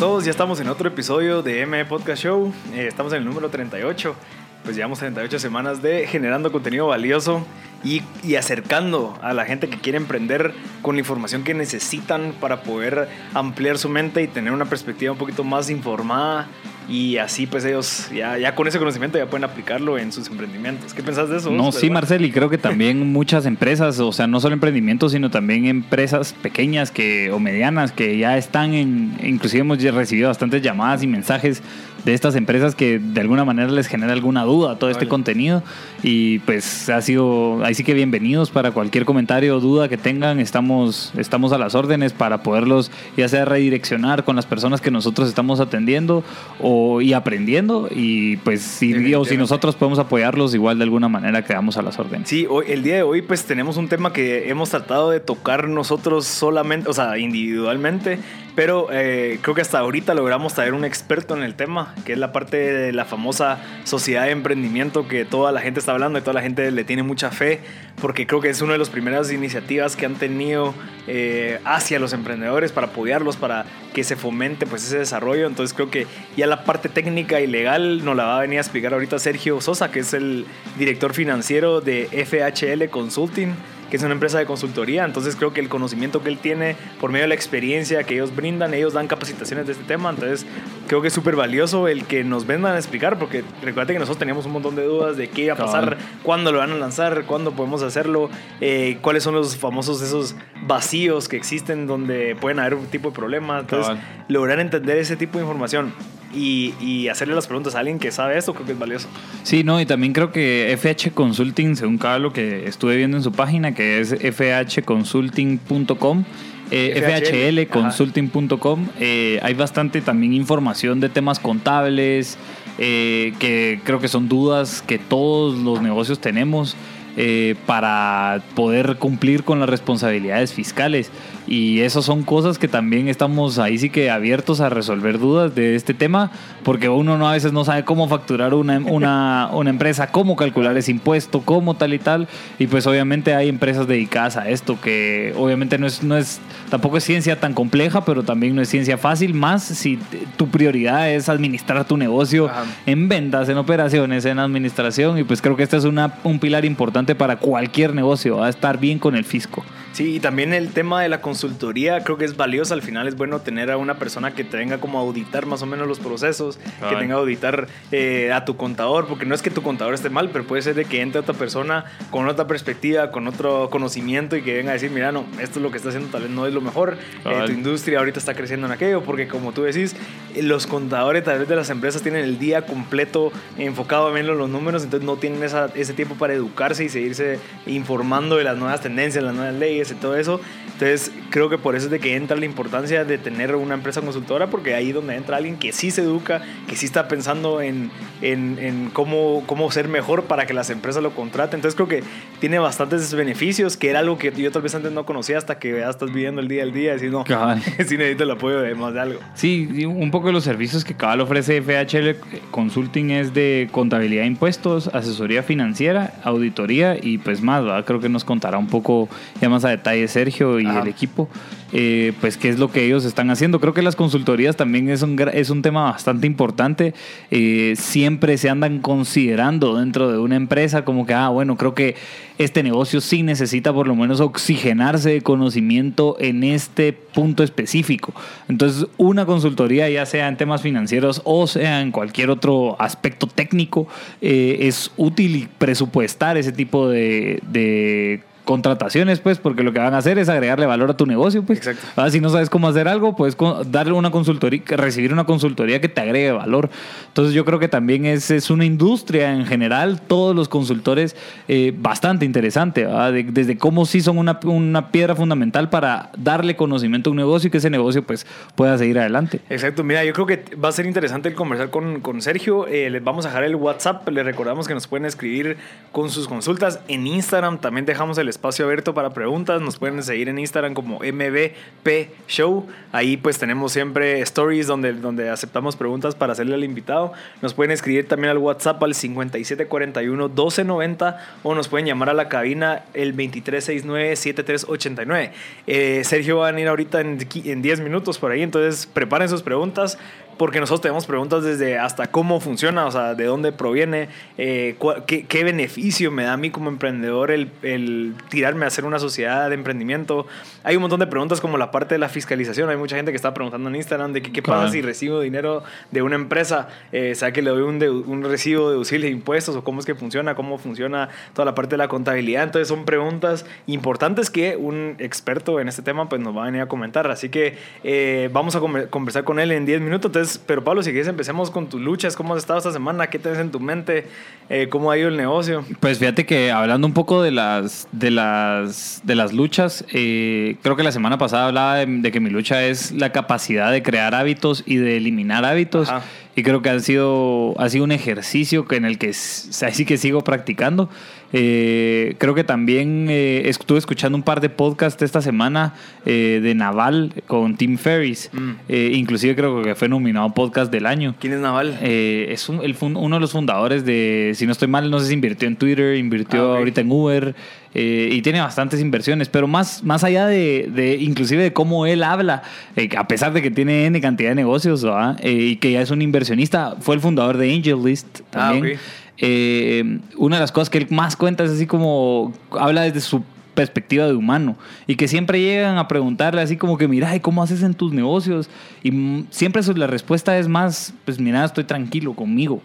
Todos, ya estamos en otro episodio de MB Podcast Show. Eh, estamos en el número 38 pues llevamos 38 semanas de generando contenido valioso y, y, acercando a la gente que quiere emprender con la información que necesitan para poder ampliar su mente y tener una perspectiva un poquito más informada y así pues ellos ya, ya con ese conocimiento ya pueden aplicarlo en sus emprendimientos. ¿Qué pensás de eso? No, sí, Marcel, y creo que también muchas empresas, o sea, no solo emprendimientos, sino también empresas pequeñas que, o medianas que ya están en, inclusive hemos recibido bastantes llamadas y mensajes de estas empresas que de alguna manera les genera alguna duda a todo este contenido. Y pues ha sido, ahí sí que bienvenidos para cualquier comentario o duda que tengan, estamos, estamos a las órdenes para poderlos ya sea redireccionar con las personas que nosotros estamos atendiendo o, y aprendiendo. Y pues si, o si nosotros podemos apoyarlos igual de alguna manera quedamos a las órdenes. Sí, hoy, el día de hoy pues tenemos un tema que hemos tratado de tocar nosotros solamente, o sea, individualmente, pero eh, creo que hasta ahorita logramos traer un experto en el tema, que es la parte de la famosa sociedad de emprendimiento que toda la gente está hablando y toda la gente le tiene mucha fe, porque creo que es una de las primeras iniciativas que han tenido eh, hacia los emprendedores para apoyarlos, para que se fomente pues ese desarrollo. Entonces creo que ya la parte técnica y legal nos la va a venir a explicar ahorita Sergio Sosa, que es el director financiero de FHL Consulting que es una empresa de consultoría. Entonces creo que el conocimiento que él tiene por medio de la experiencia que ellos brindan, ellos dan capacitaciones de este tema. Entonces creo que es súper valioso el que nos vengan a explicar, porque recuerda que nosotros teníamos un montón de dudas de qué iba a pasar, cuándo lo van a lanzar, cuándo podemos hacerlo, eh, cuáles son los famosos esos vacíos que existen donde pueden haber un tipo de problemas. Entonces, lograr entender ese tipo de información y, hacerle las preguntas a alguien que sabe esto, creo que es valioso. Sí, no, y también creo que FH Consulting, según cada lo que estuve viendo en su página, que es fhconsulting.com, eh, fhlconsulting.com, eh, hay bastante también información de temas contables, eh, que creo que son dudas que todos los negocios tenemos. Eh, para poder cumplir con las responsabilidades fiscales. Y eso son cosas que también estamos ahí sí que abiertos a resolver dudas de este tema, porque uno no, a veces no sabe cómo facturar una, una, una empresa, cómo calcular ese impuesto, cómo tal y tal. Y pues obviamente hay empresas dedicadas a esto, que obviamente no es, no es, tampoco es ciencia tan compleja, pero también no es ciencia fácil, más si tu prioridad es administrar tu negocio en ventas, en operaciones, en administración. Y pues creo que este es una, un pilar importante para cualquier negocio, a estar bien con el fisco. Sí, y también el tema de la consultoría creo que es valioso. Al final es bueno tener a una persona que te venga como a auditar más o menos los procesos, que tenga a auditar eh, a tu contador, porque no es que tu contador esté mal, pero puede ser de que entre otra persona con otra perspectiva, con otro conocimiento y que venga a decir, mira, no, esto es lo que está haciendo tal vez no es lo mejor, eh, tu industria ahorita está creciendo en aquello, porque como tú decís, eh, los contadores tal vez de las empresas tienen el día completo enfocado a ver los números, entonces no tienen ese tiempo para educarse y seguirse informando de las nuevas tendencias, las nuevas leyes y todo eso. Entonces, creo que por eso es de que entra la importancia de tener una empresa consultora, porque ahí donde entra alguien que sí se educa, que sí está pensando en, en, en cómo, cómo ser mejor para que las empresas lo contraten. Entonces, creo que tiene bastantes beneficios, que era algo que yo tal vez antes no conocía hasta que ya estás viviendo el día al día y decir, no, sí necesito el apoyo de más de algo. Sí, un poco de los servicios que Cabal ofrece FHL Consulting es de contabilidad de impuestos, asesoría financiera, auditoría y pues más, ¿verdad? creo que nos contará un poco ya más a detalle Sergio y el equipo, eh, pues qué es lo que ellos están haciendo. Creo que las consultorías también es un, es un tema bastante importante. Eh, siempre se andan considerando dentro de una empresa como que, ah, bueno, creo que este negocio sí necesita por lo menos oxigenarse de conocimiento en este punto específico. Entonces, una consultoría, ya sea en temas financieros o sea en cualquier otro aspecto técnico, eh, es útil presupuestar ese tipo de contrataciones, pues, porque lo que van a hacer es agregarle valor a tu negocio, pues. Exacto. Ah, si no sabes cómo hacer algo, puedes darle una consultoría, recibir una consultoría que te agregue valor. Entonces yo creo que también es, es una industria en general, todos los consultores, eh, bastante interesante, desde cómo sí son una, una piedra fundamental para darle conocimiento a un negocio y que ese negocio pues pueda seguir adelante. Exacto, mira, yo creo que va a ser interesante el conversar con, con Sergio. Eh, les vamos a dejar el WhatsApp. Les recordamos que nos pueden escribir con sus consultas. En Instagram también dejamos el espacio abierto para preguntas. Nos pueden seguir en Instagram como MBP Show. Ahí pues tenemos siempre stories donde, donde aceptamos preguntas para hacerle al invitado. Nos pueden escribir también al WhatsApp al 5741-1290 o nos pueden llamar a la cabina el 2369-7389. Eh, Sergio va a venir ahorita en 10 minutos por ahí, entonces preparen sus preguntas porque nosotros tenemos preguntas desde hasta cómo funciona, o sea, de dónde proviene, eh, qué, qué beneficio me da a mí como emprendedor el, el tirarme a hacer una sociedad de emprendimiento. Hay un montón de preguntas como la parte de la fiscalización. Hay mucha gente que está preguntando en Instagram de que, qué pasa si recibo dinero de una empresa, eh, sea que le doy un, dedu- un recibo deducible de impuestos o cómo es que funciona, cómo funciona toda la parte de la contabilidad. Entonces son preguntas importantes que un experto en este tema pues nos va a venir a comentar. Así que eh, vamos a conver- conversar con él en 10 minutos. Entonces, pero Pablo, si quieres empecemos con tus luchas, cómo has estado esta semana, qué tienes en tu mente, Eh, cómo ha ido el negocio. Pues fíjate que hablando un poco de las, de las, de las luchas, eh, creo que la semana pasada hablaba de, de que mi lucha es la capacidad de crear hábitos y de eliminar hábitos. Ajá. Y creo que ha sido, ha sido un ejercicio que en el que así que sigo practicando. Eh, creo que también eh, estuve escuchando un par de podcasts esta semana eh, de Naval con Tim Ferris. Mm. Eh, inclusive creo que fue nominado podcast del año. ¿Quién es Naval? Eh, es un- el uno de los fundadores de, si no estoy mal, no sé si invirtió en Twitter, invirtió Ah, ahorita en Uber eh, y tiene bastantes inversiones, pero más, más allá de, de inclusive de cómo él habla, eh, a pesar de que tiene N cantidad de negocios. Eh, y que ya es un inversionista, fue el fundador de AngelList Ah, también. ok. Eh, una de las cosas que él más cuenta es así como habla desde su perspectiva de humano y que siempre llegan a preguntarle así como que mira, ¿y cómo haces en tus negocios? Y siempre la respuesta es más, pues mira, estoy tranquilo conmigo.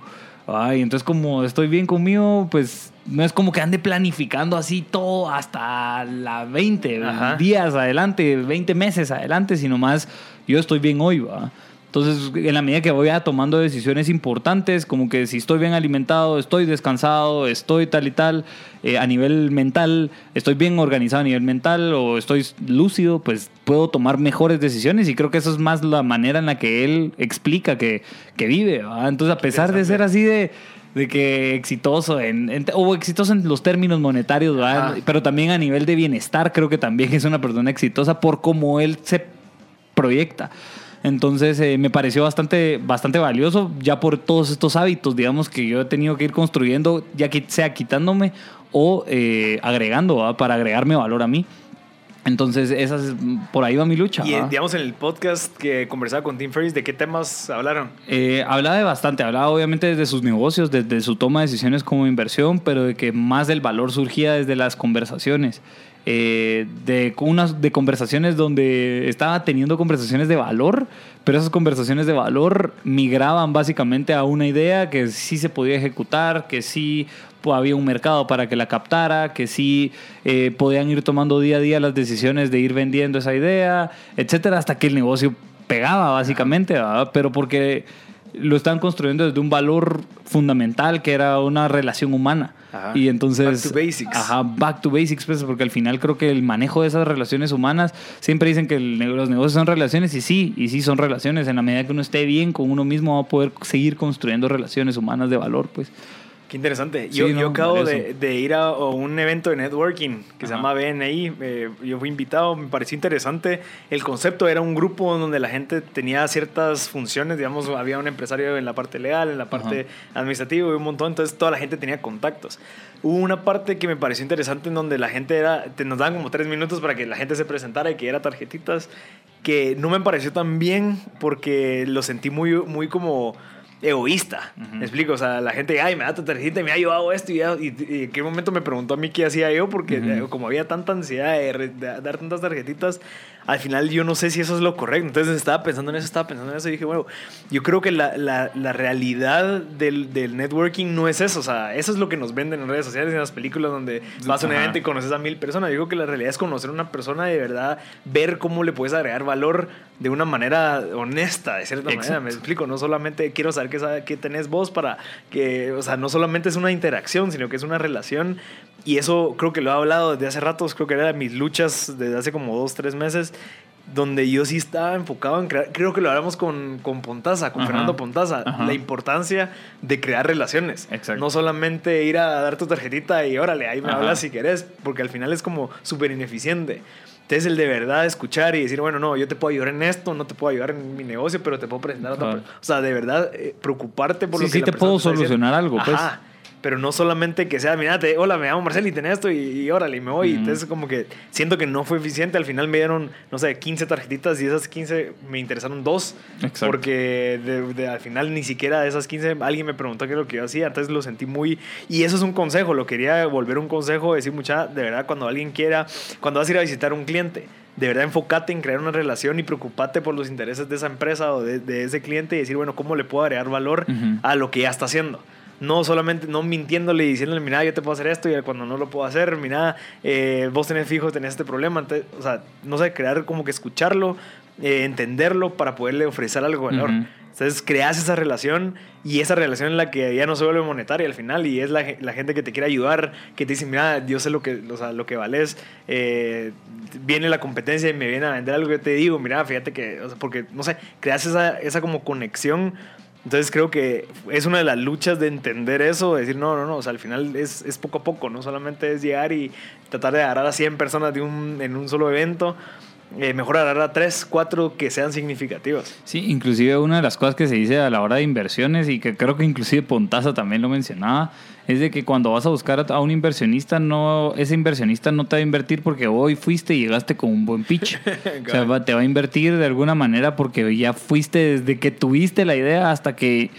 Ay, entonces como estoy bien conmigo, pues no es como que ande planificando así todo hasta la 20 Ajá. días adelante, 20 meses adelante, sino más yo estoy bien hoy, ¿va? Entonces, en la medida que voy a tomando decisiones importantes, como que si estoy bien alimentado, estoy descansado, estoy tal y tal, eh, a nivel mental, estoy bien organizado a nivel mental o estoy lúcido, pues puedo tomar mejores decisiones y creo que eso es más la manera en la que él explica que, que vive. ¿va? Entonces, a pesar de ser así de de que exitoso en, en- o exitoso en los términos monetarios, ¿verdad? Ajá. pero también a nivel de bienestar creo que también es una persona exitosa por cómo él se proyecta. Entonces eh, me pareció bastante, bastante valioso ya por todos estos hábitos, digamos, que yo he tenido que ir construyendo, ya que sea quitándome o eh, agregando, ¿va? para agregarme valor a mí. Entonces, esa es- por ahí va mi lucha. Y eh, ¿va? digamos en el podcast que conversaba con Tim Ferriss, ¿de qué temas hablaron? Eh, hablaba de bastante, hablaba obviamente desde sus negocios, desde su toma de decisiones como inversión, pero de que más del valor surgía desde las conversaciones. Eh, de unas de conversaciones donde estaba teniendo conversaciones de valor, pero esas conversaciones de valor migraban básicamente a una idea que sí se podía ejecutar, que sí había un mercado para que la captara, que sí eh, podían ir tomando día a día las decisiones de ir vendiendo esa idea, etcétera, hasta que el negocio pegaba básicamente, ¿verdad? pero porque lo estaban construyendo desde un valor fundamental que era una relación humana. Ajá. Y entonces... Back to basics. Ajá, back to basics, pues, porque al final creo que el manejo de esas relaciones humanas, siempre dicen que el los negocios son relaciones y sí, y sí son relaciones. En la medida que uno esté bien con uno mismo va a poder seguir construyendo relaciones humanas de valor, pues. Qué interesante. Sí, yo, no, yo acabo de, de ir a, a un evento de networking que se Ajá. llama BNI. eh, yo fui invitado, me pareció interesante. El concepto era un grupo donde la gente tenía ciertas funciones, digamos, había un empresario en la parte legal, en la parte administrativa y un montón, entonces toda la gente tenía contactos. Hubo una parte que me pareció interesante en donde la gente era, te, nos daban como tres minutos para que la gente se presentara y que era tarjetitas, que no me pareció tan bien porque lo sentí muy, muy como egoísta. ¿Me explico? O sea, la gente, ay, me da tu tarjeta y me ha ayudado esto. Y, ya- y, y en qué momento me preguntó a mí qué hacía yo, porque como había tanta ansiedad de dar tantas tarjetitas, al final yo no sé si eso es lo correcto. Entonces estaba pensando en eso, estaba pensando en eso y dije, bueno, yo creo que la, la, la realidad del, del, networking no es eso. O sea, eso es lo que nos venden en redes sociales y en las películas donde vas a un evento y conoces a mil personas. Yo creo que la realidad es conocer a una persona y de verdad ver cómo le puedes agregar valor de una manera honesta, de cierta manera. Me explico, no solamente quiero saber qué, qué tenés vos para que, o sea, no solamente es una interacción, sino que es una relación y eso creo que lo he hablado desde hace rato, creo que era de mis luchas desde hace como dos, tres meses, donde yo sí estaba enfocado en crear, creo que lo hablamos con, con Pontaza, con Fernando Pontaza, la importancia de crear relaciones. No solamente ir a dar tu tarjetita y órale, ahí me hablas si querés, porque al final es como súper ineficiente. Entonces, el de verdad escuchar y decir, bueno, no, yo te puedo ayudar en esto, no te puedo ayudar en mi negocio, pero te puedo presentar a otra persona. O sea, de verdad, eh, preocuparte por lo que sí te puedo solucionar algo, pues pero no solamente que sea, mira, hola, me llamo Marcel y tenés esto y, órale, y me voy. Entonces, como que siento que no fue eficiente. Al final me dieron, no sé, 15 tarjetitas y esas 15 me interesaron dos. Exacto. Porque de, al final ni siquiera de esas 15 alguien me preguntó qué es lo que yo hacía. Entonces lo sentí muy. Y eso es un consejo, lo quería volver un consejo, decir, mucha, de verdad, cuando alguien quiera, cuando vas a ir a visitar a un cliente de verdad enfócate en crear una relación y preocupate por los intereses de esa empresa o de, ese cliente y decir, bueno, ¿cómo le puedo agregar valor a lo que ya está haciendo? No solamente no mintiéndole y diciéndole, mira, yo te puedo hacer esto y cuando no lo puedo hacer, mira, eh, vos tenés fijo, tenés este problema. o sea, no sé, crear como que escucharlo, eh, entenderlo para poderle ofrecer algo valor. Entonces creas esa relación y esa relación en la que ya no se vuelve monetaria al final y es la, la gente que te quiere ayudar, que te dice, mira, yo sé lo que, o sea, lo que vales, eh, viene la competencia y me viene a vender algo que te digo, mira, fíjate que, o sea, porque, no sé, creas esa, esa como conexión entonces creo que es una de las luchas de entender eso, de decir, no, no, no, o sea, al final es, es poco a poco, no solamente es llegar y tratar de agarrar a 100 personas de un, en un solo evento, eh, mejor agarrar a 3, 4 que sean significativos. Sí, inclusive una de las cosas que se dice a la hora de inversiones y que creo que inclusive Pontaza también lo mencionaba, es de que cuando vas a buscar a un inversionista, no, ese inversionista no te va a invertir porque hoy fuiste y llegaste con un buen pitch. o sea, te va a invertir de alguna manera porque ya fuiste desde que tuviste la idea hasta que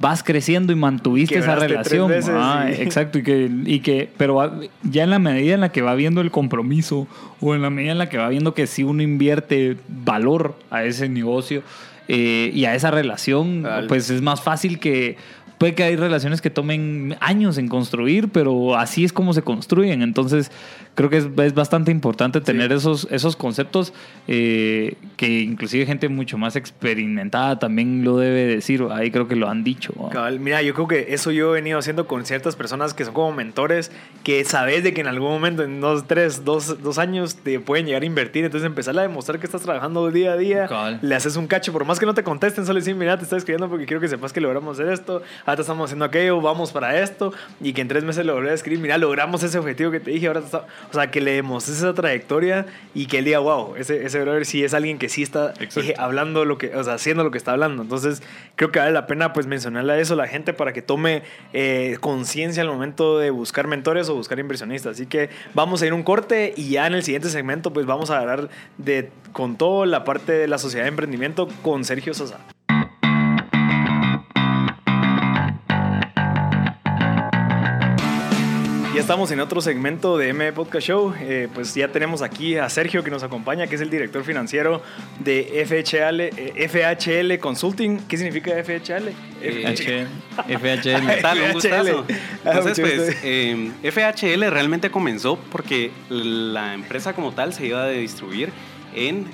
vas creciendo y mantuviste esa relación. Ah, exacto, y que, y que, pero ya en la medida en la que va viendo el compromiso o en la medida en la que va viendo que si uno invierte valor a ese negocio eh, y a esa relación, pues es más fácil que puede que hay relaciones que tomen años en construir, pero así es como se construyen. Entonces, creo que es, es bastante importante tener esos, esos conceptos eh, que inclusive gente mucho más experimentada también lo debe decir. Ahí creo que lo han dicho. mira, yo creo que eso yo he venido haciendo con ciertas personas que son como mentores, que sabes de que en algún momento, en dos, tres, dos, dos años, te pueden llegar a invertir. Entonces, empezar a demostrar que estás trabajando día a día, le haces un cacho, por más que no te contesten, solo decir, mira, te estoy escribiendo porque quiero que sepas que logramos hacer esto, ahora estamos haciendo aquello, vamos para esto, y que en tres meses lo volví a escribir, mira, logramos ese objetivo que te dije, ahora está o sea, que le demos esa trayectoria y que él diga, wow, ese, ese brother sí es alguien que sí está hablando lo que, o sea, haciendo lo que está hablando. Entonces, creo que vale la pena pues mencionarle a eso a la gente para que tome eh, conciencia al momento de buscar mentores o buscar inversionistas. Así que vamos a ir un corte y ya en el siguiente segmento pues vamos a hablar de con todo la parte de la sociedad de emprendimiento con Sergio Sosa. Ya estamos en otro segmento de M Podcast Show. Eh, pues ya tenemos aquí a Sergio que nos acompaña, que es el director financiero de FHL, eh, FHL Consulting. ¿Qué significa FHL? FHL. FHL. Tal, un gustazo. Entonces, pues, eh, FHL realmente comenzó porque la empresa como tal se iba a distribuir en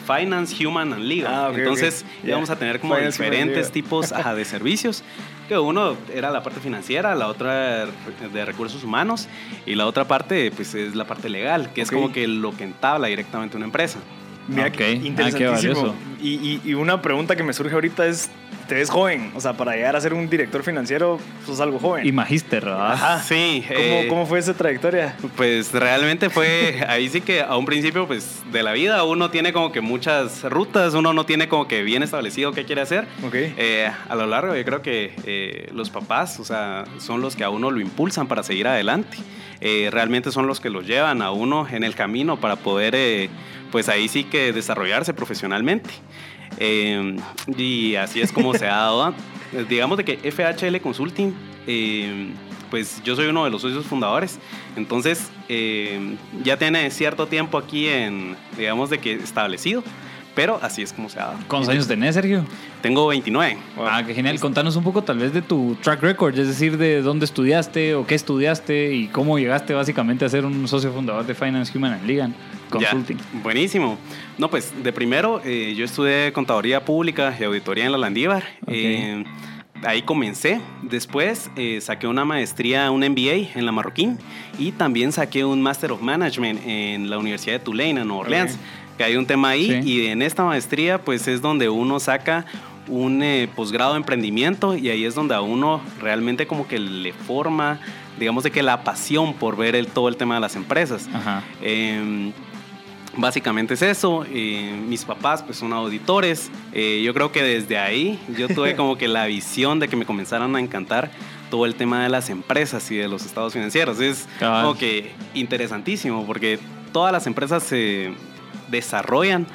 Finance, Human and Legal. Ah, Entonces íbamos a tener como diferentes tipos de servicios que uno era la parte financiera, la otra de recursos humanos y la otra parte pues es la parte legal, que es como que lo que entabla directamente una empresa. Mira, okay. Ah, interesantísimo. y, y, una pregunta que me surge ahorita es, te ves joven, o sea, para llegar a ser un director financiero, sos algo joven. Y magíster, ¿verdad? Ajá, sí. ¿Cómo, eh, ¿Cómo, fue esa trayectoria? Pues realmente fue, ahí sí que a un principio, pues, de la vida uno tiene como que muchas rutas, uno no tiene como que bien establecido qué quiere hacer. Ok. Eh, a lo largo yo creo que eh, los papás, o sea, son los que a uno lo impulsan para seguir adelante. realmente son los que lo llevan a uno en el camino para poder pues ahí sí que desarrollarse profesionalmente. Eh, y así es como se ha dado. Digamos de que FHL Consulting, eh, pues yo soy uno de los socios fundadores. Entonces, eh, ya tiene cierto tiempo aquí en, digamos, de que establecido. Pero así es como se ha dado. ¿Cuántos años tenés, Sergio? Tengo 29. Ah, qué genial. Contanos un poco tal vez de tu track record, es decir, de dónde estudiaste o qué estudiaste y cómo llegaste básicamente a ser un socio fundador de Finance Human and Legal Consulting. buenísimo. No, pues de primero eh, yo estudié contaduría pública y auditoría en la Landívar. Eh, ahí comencé. Después eh, saqué una maestría, un MBA en la Marroquín y también saqué un Master of Management en la Universidad de Tulane, en Nueva Orleans que hay un tema ahí y en esta maestría pues es donde uno saca un eh, posgrado de emprendimiento y ahí es donde a uno realmente como que le forma, digamos de que la pasión por ver el, todo el tema de las empresas. Em, básicamente es eso. Eh, mis papás pues son auditores. Eh, yo creo que desde ahí yo tuve como que la visión de que me comenzaran a encantar todo el tema de las empresas y de los estados financieros. Es como que interesantísimo porque todas las empresas se desarrollan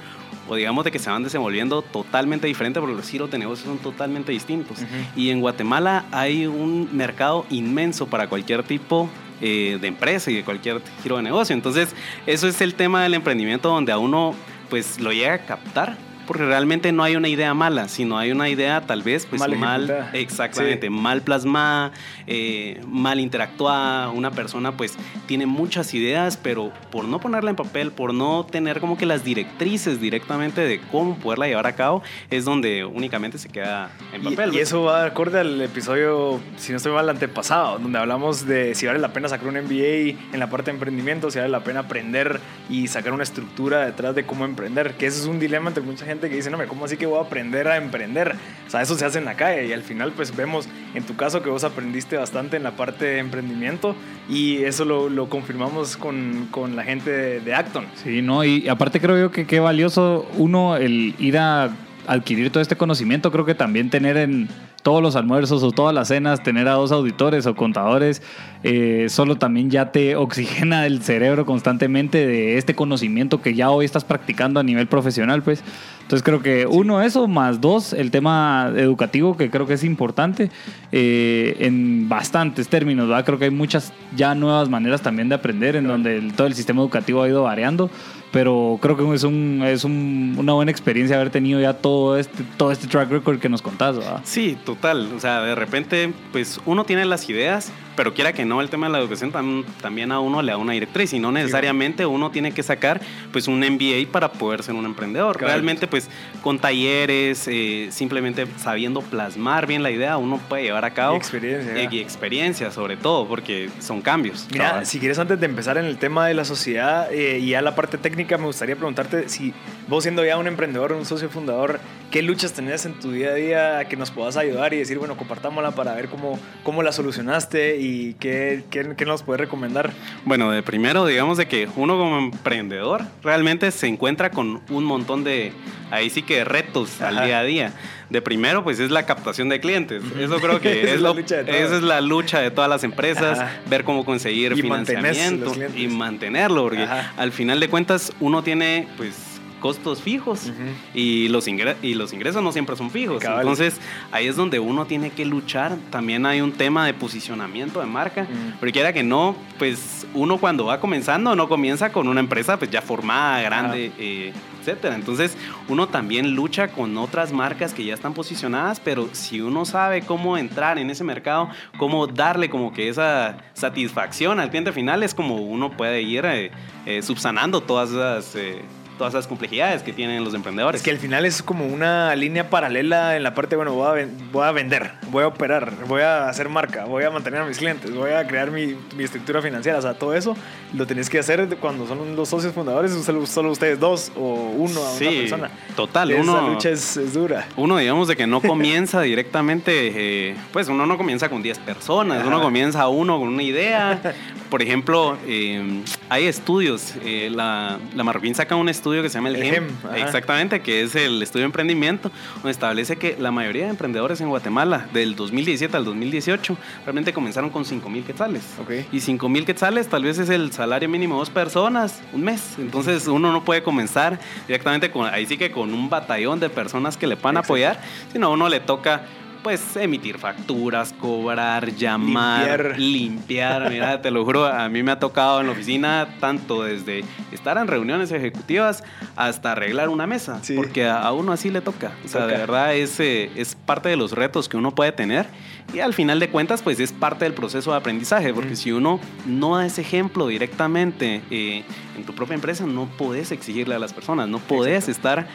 o digamos de que se van desenvolviendo totalmente diferente porque los giros de negocios son totalmente distintos. Y en Guatemala hay un mercado inmenso para cualquier tipo eh, de empresa y de cualquier giro de negocio. Entonces, eso es el tema del emprendimiento donde a uno pues lo llega a captar porque realmente no hay una idea mala, sino hay una idea tal vez pues mal, exactamente, mal plasmada, eh, mal interactuada, una persona pues tiene muchas ideas, pero por no ponerla en papel, por no tener como que las directrices directamente de cómo poderla llevar a cabo, es donde únicamente se queda en papel. Y, eso va acorde al episodio, si no estoy mal, antepasado, donde hablamos de si vale la pena sacar un MBA en la parte de emprendimiento, si vale la pena aprender y sacar una estructura detrás de cómo emprender, que ese es un dilema entre mucha gente que dice, no, ¿cómo así que voy a aprender a emprender? O sea, eso se hace en la calle y al final pues vemos en tu caso que vos aprendiste bastante en la parte de emprendimiento y eso lo, lo confirmamos con, con, la gente de, de, Acton. Sí, no, y aparte creo yo que qué valioso uno el ir a adquirir todo este conocimiento, creo que también tener en todos los almuerzos o todas las cenas, tener a dos auditores o contadores, eh, solo también ya te oxigena el cerebro constantemente de este conocimiento que ya hoy estás practicando a nivel profesional, pues. Entonces creo que uno eso, más dos, el tema educativo que creo que es importante eh, en bastantes términos, ¿verdad? Creo que hay muchas ya nuevas maneras también de aprender en donde todo el sistema educativo ha ido variando pero creo que es, un, es un, una buena experiencia haber tenido ya todo este, todo este track record que nos contás. ¿verdad? Sí, total. O sea, de repente, pues uno tiene las ideas, pero quiera que no, el tema de la educación también a uno le da una directriz y no necesariamente uno tiene que sacar pues un MBA para poder ser un emprendedor. Realmente pues con talleres, eh, simplemente sabiendo plasmar bien la idea, uno puede llevar a cabo. Y experiencia. Eh, y experiencia sobre todo, porque son cambios. Mira, si quieres antes de empezar en el tema de la sociedad eh, y ya la parte técnica, me gustaría preguntarte si vos siendo ya un emprendedor, un socio fundador, ¿qué luchas tenés en tu día a día que nos puedas ayudar y decir, bueno, compartámosla para ver cómo, cómo la solucionaste y ¿Y qué, qué, nos puede recomendar? Bueno, de primero, digamos de que uno como emprendedor realmente se encuentra con un montón de, ahí sí que retos al día a día. De primero, pues es la captación de clientes. Eso creo que es, la esa es la lucha de todas las empresas, ver cómo conseguir financiamiento y mantenerlo, porque al final de cuentas uno tiene pues costos fijos y, los y los ingresos no siempre son fijos. Entonces ahí es donde uno tiene que luchar. También hay un tema de posicionamiento de marca, porque quiera que no, pues uno cuando va comenzando no comienza con una empresa pues ya formada, grande, eh, etcétera. Entonces uno también lucha con otras marcas que ya están posicionadas, pero si uno sabe cómo entrar en ese mercado, cómo darle como que esa satisfacción al cliente final, es como uno puede ir eh, eh, subsanando todas esas todas esas complejidades que tienen los emprendedores. Es que al final es como una línea paralela en la parte, bueno, voy a, voy a vender, voy a operar, voy a hacer marca, voy a mantener a mis clientes, voy a crear mi, mi estructura financiera. O sea, todo eso lo tenéis que hacer cuando son los socios fundadores, solo, solo ustedes dos o uno a una persona. Total, Esa uno. lucha es, dura. Uno, digamos, de que no comienza directamente, eh, pues uno no comienza con 10 personas, uno comienza uno con una idea. Por ejemplo, eh, hay estudios, eh, la, la Marroquín saca un estudio que se llama el, GEM, exactamente, que es el estudio de emprendimiento, donde establece que la mayoría de emprendedores en Guatemala, del 2017 al 2018, realmente comenzaron con 5 mil quetzales. Y 5 mil quetzales tal vez es el salario mínimo de dos personas, un mes. Entonces uno no puede comenzar directamente con, ahí sí que con un batallón de personas que le puedan apoyar, sino a uno le toca pues emitir facturas, cobrar, llamar, limpiar. Mira, te lo juro, a mí me ha tocado en la oficina tanto desde estar en reuniones ejecutivas hasta arreglar una mesa, porque a, uno así le toca. O sea, de verdad es, eh, es parte de los retos que uno puede tener y al final de cuentas pues es parte del proceso de aprendizaje, porque si uno no da ese ejemplo directamente eh, en tu propia empresa, no puedes exigirle a las personas, no puedes estar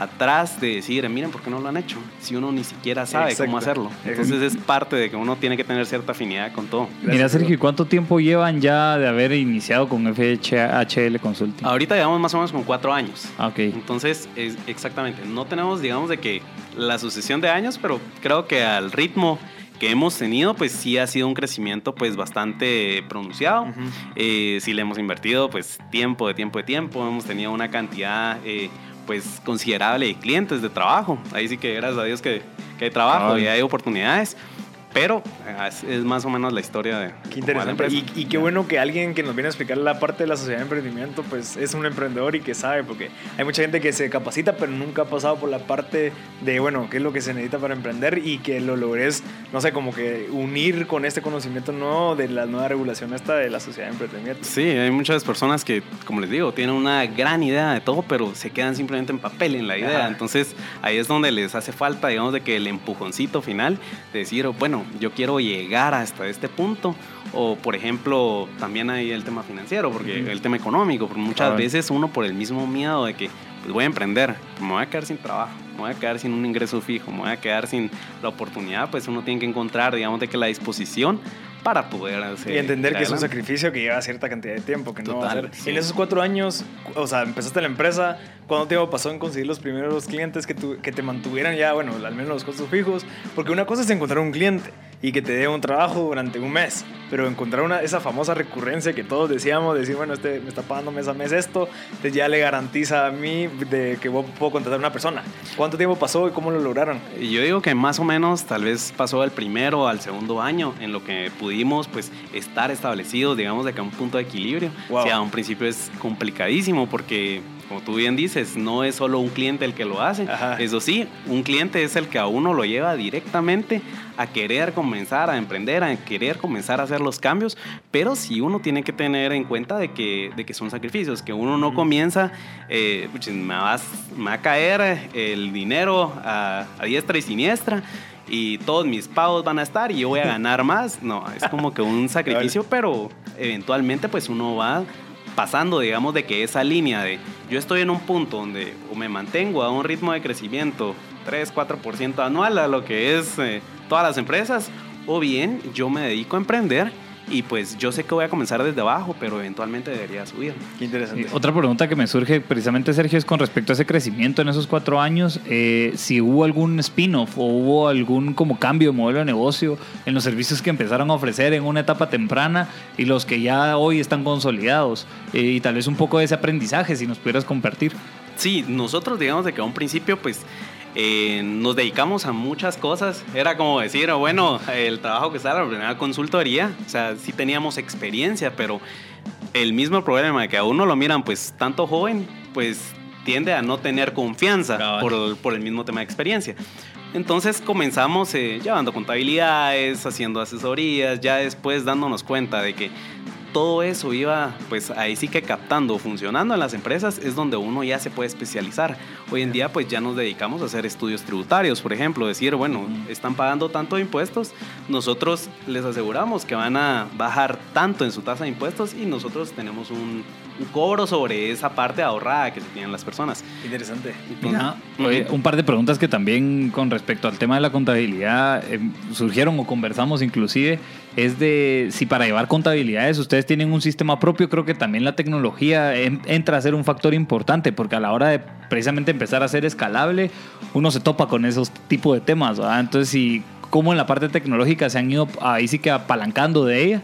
atrás de decir, miren, ¿por qué no lo han hecho? Si uno ni siquiera sabe cómo hacerlo. Entonces es parte de que uno tiene que tener cierta afinidad con todo. Mira, Sergio, ¿cuánto tiempo llevan ya de haber iniciado con FHL Consulting? Ahorita llevamos más o menos con cuatro años. Ah, ok. Entonces, es, exactamente, no tenemos, digamos, de que la sucesión de años, pero creo que al ritmo que hemos tenido, pues sí ha sido un crecimiento pues bastante pronunciado. Eh, sí le hemos invertido pues tiempo de tiempo de tiempo, hemos tenido una cantidad eh, pues considerable de clientes de trabajo. Ahí sí que gracias a Dios que, que hay trabajo y hay oportunidades. Pero es, más o menos la historia de... Qué interesante. Y, y, qué bueno que alguien que nos viene a explicar la parte de la sociedad de emprendimiento, pues es un emprendedor y que sabe, porque hay mucha gente que se capacita, pero nunca ha pasado por la parte de, bueno, qué es lo que se necesita para emprender y que lo logres, no sé, como que unir con este conocimiento nuevo de la nueva regulación esta de la sociedad de emprendimiento. Sí, hay muchas personas que, como les digo, tienen una gran idea de todo, pero se quedan simplemente en papel en la idea. Entonces ahí es donde les hace falta, digamos, de que el empujoncito final, de decir, bueno, yo quiero llegar hasta este punto. O, por ejemplo, también hay el tema financiero, porque el tema económico, porque muchas veces uno por el mismo miedo de que pues voy a emprender, me voy a quedar sin trabajo, me voy a quedar sin un ingreso fijo, me voy a quedar sin la oportunidad, pues uno tiene que encontrar, digamos, de que la disposición para poder hacer. Y entender que es un sacrificio que lleva cierta cantidad de tiempo, que no va a ser. En esos cuatro años, o sea, empezaste la empresa, ¿cuánto tiempo pasó en conseguir los primeros clientes que, que te mantuvieran ya, bueno, al menos los costos fijos? Porque una cosa es encontrar un cliente y que te dé un trabajo durante un mes, pero encontrar una, esa famosa recurrencia que todos decíamos, decir, bueno, este me está pagando mes a mes esto, entonces ya le garantiza a mí de que puedo contratar a una persona. ¿Cuánto tiempo pasó y cómo lo lograron? Yo digo que más o menos tal vez pasó del primero al segundo año en lo que pudimos pues estar establecidos, digamos, de que a un punto de equilibrio. O sea, a un principio es complicadísimo porque como tú bien dices, no es solo un cliente el que lo hace. Eso sí, un cliente es el que a uno lo lleva directamente a querer comenzar a emprender, a querer comenzar a hacer los cambios, pero sí uno tiene que tener en cuenta de que, de que son sacrificios, que uno no comienza, eh, me, vas, va a caer el dinero a, a diestra y siniestra y todos mis pagos van a estar y yo voy a ganar más. No, es como que un sacrificio, pero eventualmente pues uno va pasando, digamos, de que esa línea de yo estoy en un punto donde o me mantengo a un ritmo de crecimiento 3, 4% anual a lo que es eh, todas las empresas, o bien yo me dedico a emprender y pues yo sé que voy a comenzar desde abajo, pero eventualmente debería subir. Qué interesante. otra pregunta que me surge precisamente, Sergio, es con respecto a ese crecimiento en esos cuatro años, eh, si hubo algún spin-off o hubo algún como cambio de modelo de negocio en los servicios que empezaron a ofrecer en una etapa temprana y los que ya hoy están consolidados, eh, y tal vez un poco de ese aprendizaje, si nos pudieras compartir. Sí, nosotros digamos de que a un principio pues eh, nos dedicamos a muchas cosas. Era como decir, bueno, el trabajo que estaba en la primera consultoría, o sea, sí teníamos experiencia, pero el mismo problema de que a uno lo miran pues tanto joven, pues tiende a no tener confianza por, por, el mismo tema de experiencia. Entonces comenzamos eh, llevando contabilidades, haciendo asesorías, ya después dándonos cuenta de que todo eso iba, pues ahí sí que captando, funcionando en las empresas, es donde uno ya se puede especializar. Hoy en día, pues ya nos dedicamos a hacer estudios tributarios, por ejemplo, decir, bueno, están pagando tanto de impuestos, nosotros les aseguramos que van a bajar tanto en su tasa de impuestos y nosotros tenemos un, cobro sobre esa parte ahorrada que tienen las personas. Interesante. un par de preguntas que también con respecto al tema de la contabilidad eh, surgieron o conversamos inclusive es de si para llevar contabilidades ustedes tienen un sistema propio, creo que también la tecnología entra a ser un factor importante, porque a la hora de precisamente empezar a ser escalable, uno se topa con esos tipos de temas, Entonces, si cómo en la parte tecnológica se han ido ahí sí que apalancando de ella.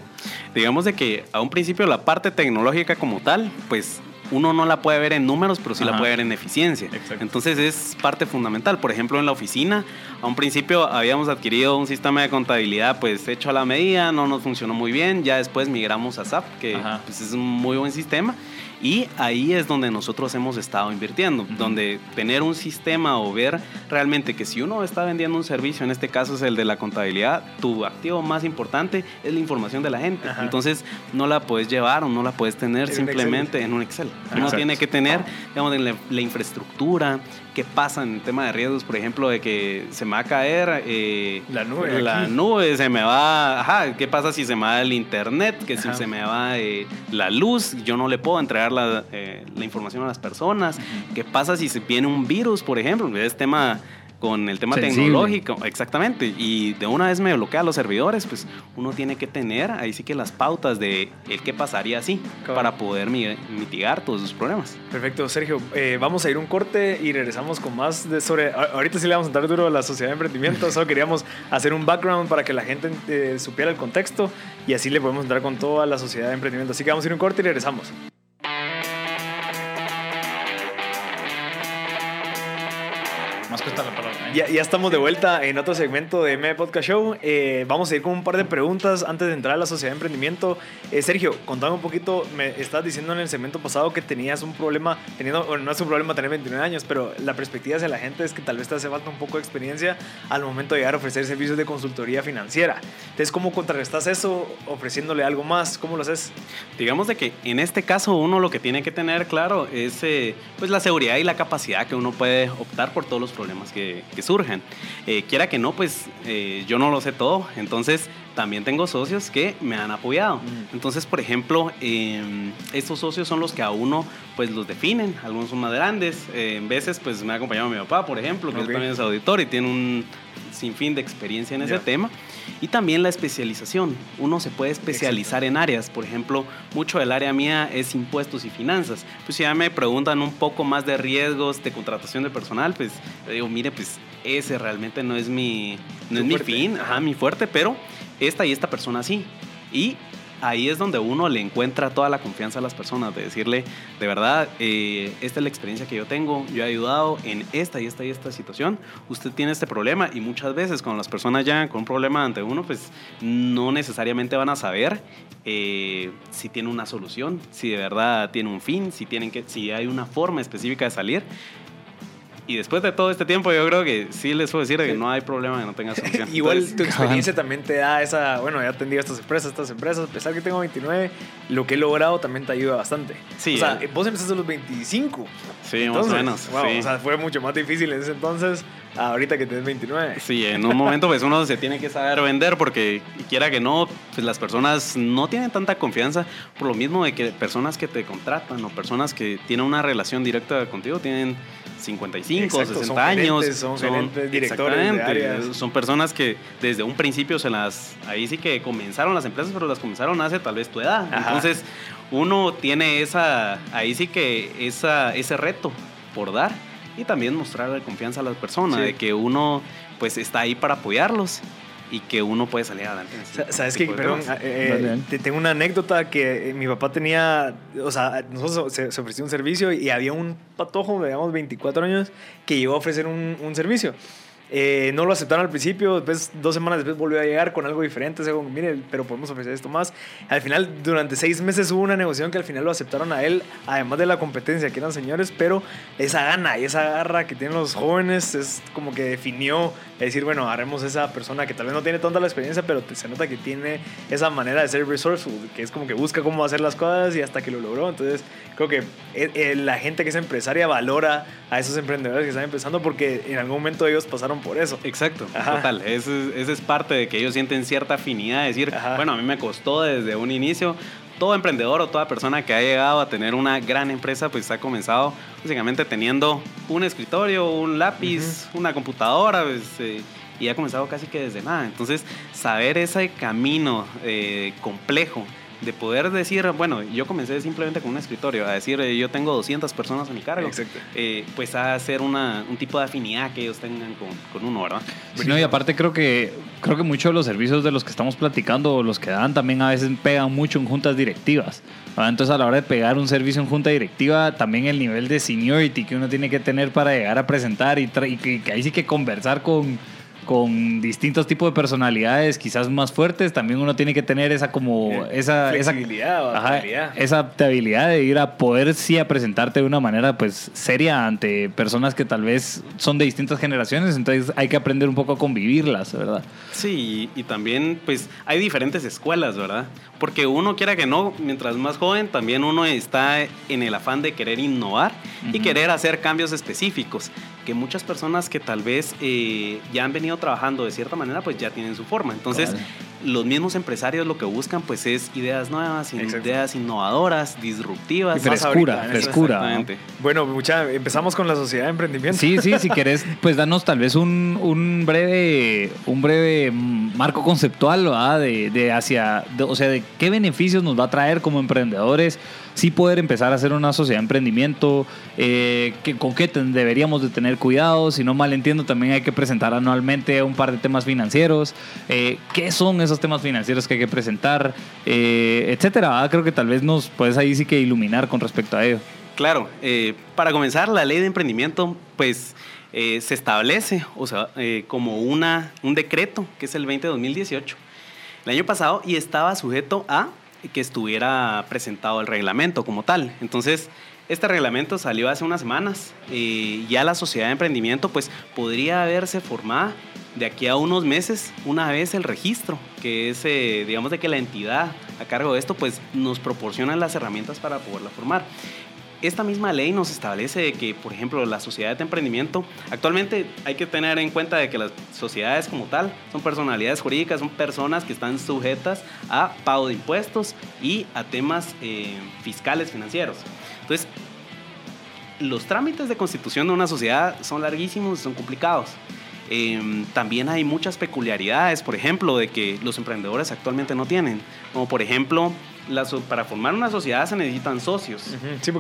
Digamos de que a un principio la parte tecnológica como tal, pues uno no la puede ver en números, pero sí la puede ver en eficiencia. Entonces es parte fundamental. Por ejemplo, en la oficina, a un principio habíamos adquirido un sistema de contabilidad pues hecho a la medida, no nos funcionó muy bien, ya después migramos a SAP, que pues, es un muy buen sistema. Y ahí es donde nosotros hemos estado invirtiendo, donde tener un sistema o ver realmente que si uno está vendiendo un servicio, en este caso es el de la contabilidad, tu activo más importante es la información de la gente. Entonces no la puedes llevar o no la puedes tener simplemente en un Excel. Uno tiene que tener, digamos, la infraestructura, qué pasa en el tema de riesgos, por ejemplo, de que se me va a caer eh, la nube. La nube se me va. Ajá, ¿qué pasa si se me va el internet? Que si se me va eh, la luz, yo no le puedo entregar la, eh, la información a las personas. ¿Qué pasa si se viene un virus, por ejemplo? Es tema con el tema tecnológico, exactamente, y de una vez me bloquea los servidores, pues uno tiene que tener ahí sí que las pautas de el qué pasaría así para poder mitigar todos esos problemas. Perfecto, Sergio, eh, vamos a ir un corte y regresamos con más de sobre, ahorita sí le vamos a entrar duro a la sociedad de emprendimiento, solo queríamos hacer un background para que la gente eh, supiera el contexto y así le podemos entrar con toda la sociedad de emprendimiento, así que vamos a ir un corte y regresamos. Ya, ya, estamos de vuelta en otro segmento de M Podcast Show. Eh, vamos a ir con un par de preguntas antes de entrar a la sociedad de emprendimiento. Eh, Sergio, contame un poquito. Me estás diciendo en el segmento pasado que tenías un problema, teniendo, bueno, no es un problema tener 29 años, pero la perspectiva hacia la gente es que tal vez te hace falta un poco de experiencia al momento de llegar a ofrecer servicios de consultoría financiera. Entonces, ¿cómo contrarrestas eso ofreciéndole algo más? ¿Cómo lo haces? Digamos de que en este caso uno lo que tiene que tener claro es eh, pues la seguridad y la capacidad que uno puede optar por todos los problemas que, que surgen. Eh, quiera que no, pues eh, yo no lo sé todo, entonces también tengo socios que me han apoyado. Mm. Entonces, por ejemplo, em, estos socios son los que a uno pues los definen, algunos son más grandes, eh, en veces pues me ha acompañado mi papá, por ejemplo, que también es auditor y tiene un sinfín de experiencia en ese tema. Y también la especialización. Uno se puede especializar en áreas. Por ejemplo, mucho del área mía es impuestos y finanzas. Pues si ya me preguntan un poco más de riesgos de contratación de personal, pues digo, mire, pues ese realmente no es mi, no es mi fin, ajá, mi fuerte, pero esta y esta persona sí. Y ahí es donde uno le encuentra toda la confianza a las personas, de decirle, de verdad, eh, esta es la experiencia que yo tengo, yo he ayudado en esta y esta y esta situación, usted tiene este problema y muchas veces cuando las personas llegan con un problema ante uno, pues no necesariamente van a saber eh, si tiene una solución, si de verdad tiene un fin, si, tienen que, si hay una forma específica de salir. Y después de todo este tiempo, yo creo que sí les puedo decir que no hay problema que no tengas solución. Igual tu experiencia también te da esa, bueno, ya atendido estas empresas, estas empresas, a pesar que tengo 29, lo que he logrado también te ayuda bastante. Sí. O sea, vos empezaste a los 25. Sí, más o menos. O sea, fue mucho más difícil en ese entonces, ahorita que tienes 29. Sí, en un momento pues uno se tiene que saber vender porque quiera que no, pues las personas no tienen tanta confianza por lo mismo de que personas que te contratan o personas que tienen una relación directa contigo tienen 55, 60 años. son, son directores Son personas que desde un principio se las. Ahí sí que comenzaron las empresas, pero las comenzaron hace tal vez tu edad. Entonces, uno tiene esa. Ahí sí que esa, ese reto por dar y también mostrarle confianza a las personas, de que uno pues está ahí para apoyarlos y que uno puede salir adelante. ¿Sabes qué? Perdón, eh, te tengo una anécdota que eh, mi papá tenía, o sea, nosotros se, ofreció un servicio y había un patojo, digamos, 24 años, que llegó a ofrecer un, un servicio. Eh, no lo aceptaron al principio, después, dos semanas después volvió a llegar con algo diferente. O mire, pero podemos ofrecer esto más. Al final, durante seis meses hubo una negociación que al final lo aceptaron a él, además de la competencia, que eran señores, pero esa gana y esa garra que tienen los jóvenes es como que definió decir, bueno, haremos esa persona que tal vez no tiene tanta la experiencia, pero se nota que tiene esa manera de ser resourceful, que es como que busca cómo hacer las cosas y hasta que lo logró. Entonces, creo que eh, eh, la gente que es empresaria valora a esos emprendedores que están empezando porque en algún momento ellos pasaron por eso. Exacto, total. Esa es, parte de que ellos sienten cierta afinidad, de decir, bueno, a mí me costó desde un inicio. Todo emprendedor o toda persona que ha llegado a tener una gran empresa, pues ha comenzado básicamente teniendo un escritorio, un lápiz, una computadora, pues, eh, y ha comenzado casi que desde nada. Entonces, saber ese camino eh, complejo de poder decir, bueno, yo comencé simplemente con un escritorio, a decir, eh, yo tengo 200 personas a mi cargo, eh, pues a hacer una, un tipo de afinidad que ellos tengan con, con uno, ¿verdad? no, y aparte creo que, creo que muchos de los servicios de los que estamos platicando, los que dan, también a veces pegan mucho en juntas directivas. Entonces a la hora de pegar un servicio en junta directiva, también el nivel de seniority que uno tiene que tener para llegar a presentar y, y que ahí sí que conversar con con distintos tipos de personalidades, quizás más fuertes, también uno tiene que tener esa como esa flexibilidad, esa, esa adaptabilidad de ir a poder sí a presentarte de una manera pues seria ante personas que tal vez son de distintas generaciones, entonces hay que aprender un poco a convivirlas, ¿verdad? Sí, y, también pues hay diferentes escuelas, ¿verdad? Porque uno quiera que no, mientras más joven, también uno está en el afán de querer innovar y querer hacer cambios específicos que muchas personas que tal vez eh, ya han venido trabajando de cierta manera, pues ya tienen su forma. Entonces, los mismos empresarios lo que buscan, pues es ideas nuevas, ideas innovadoras, disruptivas. frescura, frescura. Bueno, mucha, empezamos con la sociedad de emprendimiento. Sí, sí, si querés, pues danos tal vez un, un breve, un breve marco conceptual, ¿verdad? De, de hacia, o sea, de qué beneficios nos va a traer como emprendedores sí poder empezar a hacer una sociedad de emprendimiento, eh, que, con qué deberíamos de tener cuidado, si no mal entiendo también hay que presentar anualmente un par de temas financieros, eh, qué son esos temas financieros que hay que presentar, eh, etcétera. Creo que tal vez nos puedes ahí sí que iluminar con respecto a ello. Claro, para comenzar, la ley de emprendimiento, pues se establece, o sea, como una, un decreto, que es el 20 de 2018, el año pasado, y estaba sujeto a que estuviera presentado el reglamento como tal. Entonces, este reglamento salió hace unas semanas ya la sociedad de emprendimiento pues podría haberse formada de aquí a unos meses una vez el registro, que es, eh, digamos, de que la entidad a cargo de esto pues nos proporciona las herramientas para poderla formar esta misma ley nos establece que, por ejemplo, la sociedad de emprendimiento, actualmente hay que tener en cuenta de que las sociedades como tal son personalidades jurídicas, son personas que están sujetas a pago de impuestos y a temas eh, fiscales, financieros. Entonces, los trámites de constitución de una sociedad son larguísimos, son complicados. Em, también hay muchas peculiaridades, por ejemplo, de que los emprendedores actualmente no tienen, como por ejemplo para formar una sociedad se necesitan socios.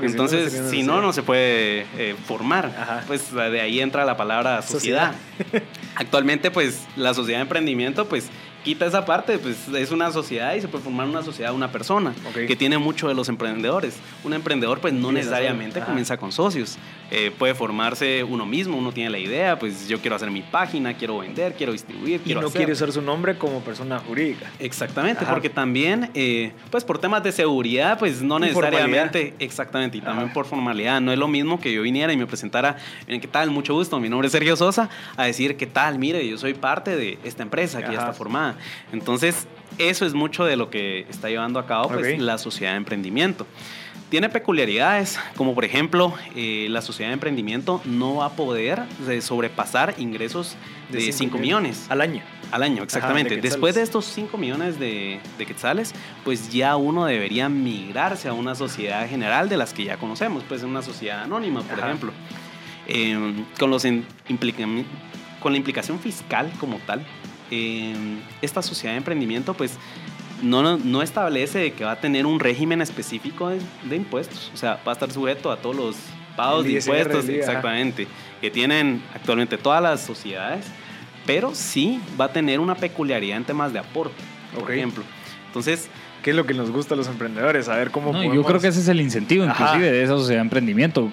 Entonces, si no, no, se puede eh, formar. Pues de ahí entra la palabra sociedad. Actualmente, pues la sociedad de emprendimiento, pues quita esa parte, pues es una sociedad y se puede formar una sociedad una persona que tiene mucho de los emprendedores. Un emprendedor pues no necesariamente comienza con socios. Eh, puede formarse uno mismo, uno tiene la idea, pues yo quiero hacer mi página, quiero vender, quiero distribuir. Y no quiere usar su nombre como persona jurídica. Exactamente, porque también, eh, pues por temas de seguridad, pues no necesariamente, exactamente, y también por formalidad. No es lo mismo que yo viniera y me presentara, en qué tal, mucho gusto, mi nombre es Sergio Sosa, a decir, qué tal, mire, yo soy parte de esta empresa que ya está formada. Entonces, eso es mucho de lo que está llevando a cabo pues, la sociedad de emprendimiento. Tiene peculiaridades, como por ejemplo, eh, la sociedad de emprendimiento no va a poder sobrepasar ingresos de, 5 millones. Al año. Al año, exactamente. Después de estos 5 millones de, quetzales, pues ya uno debería migrarse a una sociedad general de las que ya conocemos, pues una sociedad anónima, por ejemplo. Em, con, los con la implicación fiscal como tal, esta sociedad de emprendimiento pues no, no establece que va a tener un régimen específico de, impuestos. O sea, va a estar sujeto a todos los pagos de impuestos, exactamente, que tienen actualmente todas las sociedades, pero sí va a tener una peculiaridad en temas de aporte, por ejemplo. Entonces, ¿Qué es lo que nos gusta a los emprendedores? A ver cómo no, Yo creo que ese es el incentivo, inclusive, de esa sociedad de emprendimiento.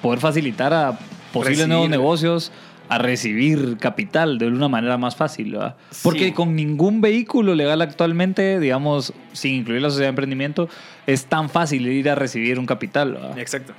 Poder facilitar a posibles nuevos negocios, a recibir capital de una manera más fácil, ¿verdad? Porque con ningún vehículo legal actualmente, digamos, sin incluir la sociedad de emprendimiento, es tan fácil ir a recibir un capital, ¿verdad? Exacto.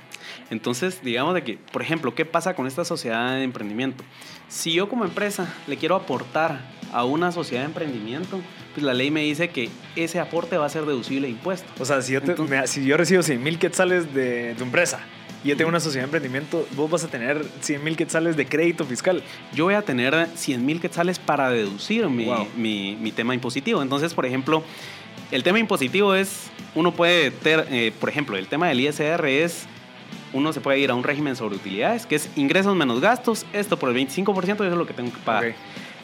Entonces, digamos de que, por ejemplo, ¿qué pasa con esta sociedad de emprendimiento? Si yo como empresa le quiero aportar a una sociedad de emprendimiento, pues la ley me dice que ese aporte va a ser deducible de impuestos. O sea, si yo, si yo recibo 100 mil quetzales de tu empresa, y yo tengo una sociedad de emprendimiento, vos vas a tener 100 mil quetzales de crédito fiscal. Yo voy a tener 100 mil quetzales para deducir mi, mi, tema impositivo. Entonces, por ejemplo, el tema impositivo es, uno puede tener, eh, por ejemplo, el tema del ISR es, uno se puede ir a un régimen sobre utilidades, que es ingresos menos gastos, esto por el 25%, eso es lo que tengo que pagar.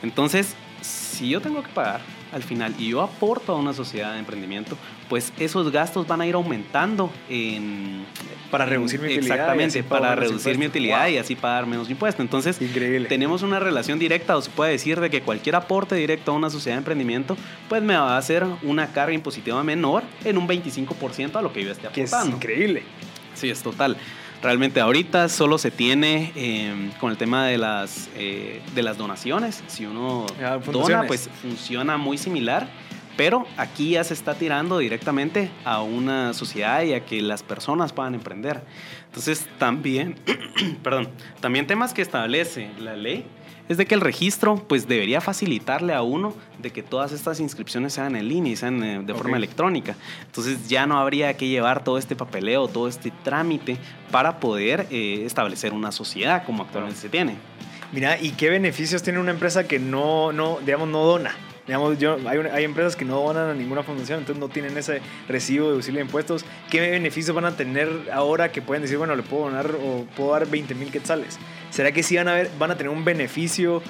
Entonces, si yo tengo que pagar al final y yo aporto a una sociedad de emprendimiento, pues esos gastos van a ir aumentando en... Para reducir mi utilidad. Exactamente, para reducir mi utilidad y así pagar menos impuestos. Entonces, tenemos una relación directa, o se puede decir de que cualquier aporte directo a una sociedad de emprendimiento, pues me va a hacer una carga impositiva menor en un 25% a lo que yo esté aportando. Que es increíble. Sí, es total. Realmente ahorita solo se tiene em, con el tema de las, eh, de las donaciones. Si uno ah, dona, pues funciona muy similar. Pero aquí ya se está tirando directamente a una sociedad y a que las personas puedan emprender. Entonces también, perdón, también temas que establece la ley es de que el registro pues debería facilitarle a uno de que todas estas inscripciones sean en línea y sean eh, de forma electrónica. Entonces ya no habría que llevar todo este papeleo, todo este trámite para poder eh, establecer una sociedad como actualmente se tiene. Mira, ¿y qué beneficios tiene una empresa que no, no digamos, no dona? Digamos, yo, hay, hay, empresas que no donan a ninguna fundación, entonces no tienen ese recibo de auxilio de impuestos. ¿Qué beneficios van a tener ahora que pueden decir, bueno, le puedo donar o puedo dar 20 mil quetzales? ¿Será que sí van a, ver, van a tener un beneficio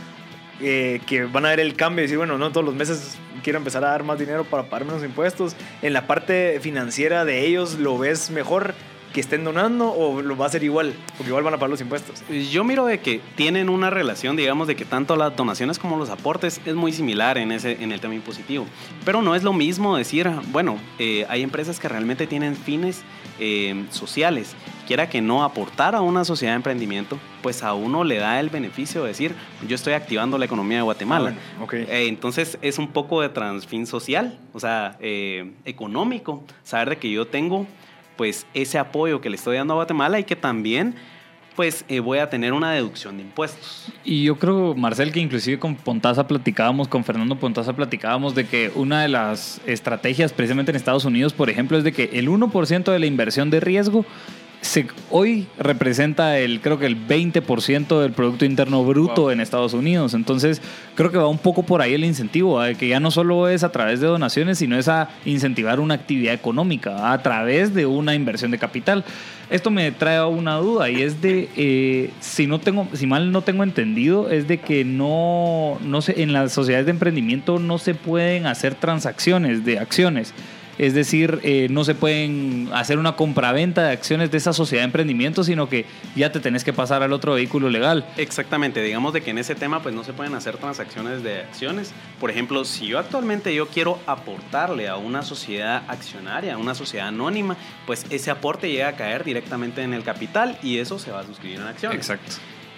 eh, que van a ver el cambio y decir, bueno, no todos los meses quiero empezar a dar más dinero para pagar menos impuestos? En la parte financiera de ellos, ¿lo ves mejor? Que estén donando o lo va a hacer igual? Porque igual van a pagar los impuestos. Yo miro de que tienen una relación, digamos, de que tanto las donaciones como los aportes es muy similar en, ese, en el tema impositivo. Pero no es lo mismo decir, bueno, eh, hay empresas que realmente tienen fines eh, sociales. Quiera que no aportar a una sociedad de emprendimiento, pues a uno le da el beneficio de decir, yo estoy activando la economía de Guatemala. Ah, eh, entonces es un poco de transfin social, o sea, económico, saber de que yo tengo pues ese apoyo que le estoy dando a Guatemala y que también pues eh, voy a tener una deducción de impuestos. Y yo creo, Marcel, que inclusive con Pontaza platicábamos, con Fernando Pontaza platicábamos de que una de las estrategias precisamente en Estados Unidos, por ejemplo, es de que el 1% de la inversión de riesgo hoy representa el, creo que el 20% del Producto Interno Bruto en Estados Unidos. Entonces, creo que va un poco por ahí el incentivo, que ya no solo es a través de donaciones, sino es a incentivar una actividad económica a través de una inversión de capital. Esto me trae una duda y es de, eh, si, no tengo, si mal no tengo entendido, es de que no, no se, en las sociedades de emprendimiento no se pueden hacer transacciones de acciones. Es decir, eh, no se pueden hacer una compraventa de acciones de esa sociedad de emprendimiento, sino que ya te tenés que pasar al otro vehículo legal. Exactamente, digamos de que en ese tema pues no se pueden hacer transacciones de acciones. Por ejemplo, si yo actualmente yo quiero aportarle a una sociedad accionaria, a una sociedad anónima, pues ese aporte llega a caer directamente en el capital y eso se va a suscribir en acciones. Exacto.